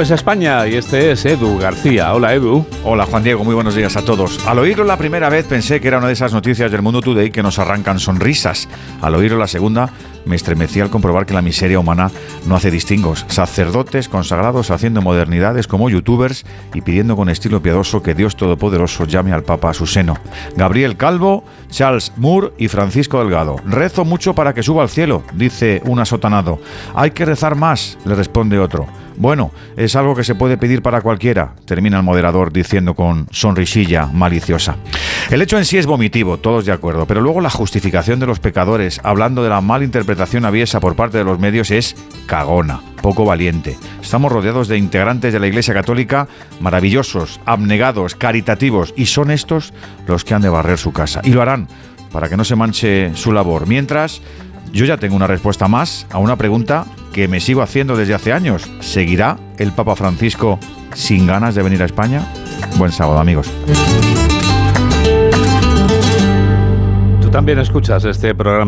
Es España y este es Edu García. Hola Edu. Hola Juan Diego, muy buenos días a todos. Al oírlo la primera vez pensé que era una de esas noticias del Mundo Today que nos arrancan sonrisas. Al oírlo la segunda me estremecí al comprobar que la miseria humana no hace distingos. Sacerdotes consagrados haciendo modernidades como youtubers y pidiendo con estilo piadoso que Dios Todopoderoso llame al Papa a su seno. Gabriel Calvo, Charles Moore y Francisco Delgado. Rezo mucho para que suba al cielo, dice un asotanado. Hay que rezar más, le responde otro. Bueno, es algo que se puede pedir para cualquiera, termina el moderador diciendo con sonrisilla maliciosa. El hecho en sí es vomitivo, todos de acuerdo, pero luego la justificación de los pecadores, hablando de la malinterpretación aviesa por parte de los medios, es cagona, poco valiente. Estamos rodeados de integrantes de la Iglesia Católica maravillosos, abnegados, caritativos, y son estos los que han de barrer su casa. Y lo harán para que no se manche su labor. Mientras, yo ya tengo una respuesta más a una pregunta que me sigo haciendo desde hace años. ¿Seguirá el Papa Francisco sin ganas de venir a España? Buen sábado, amigos. Tú también escuchas este programa.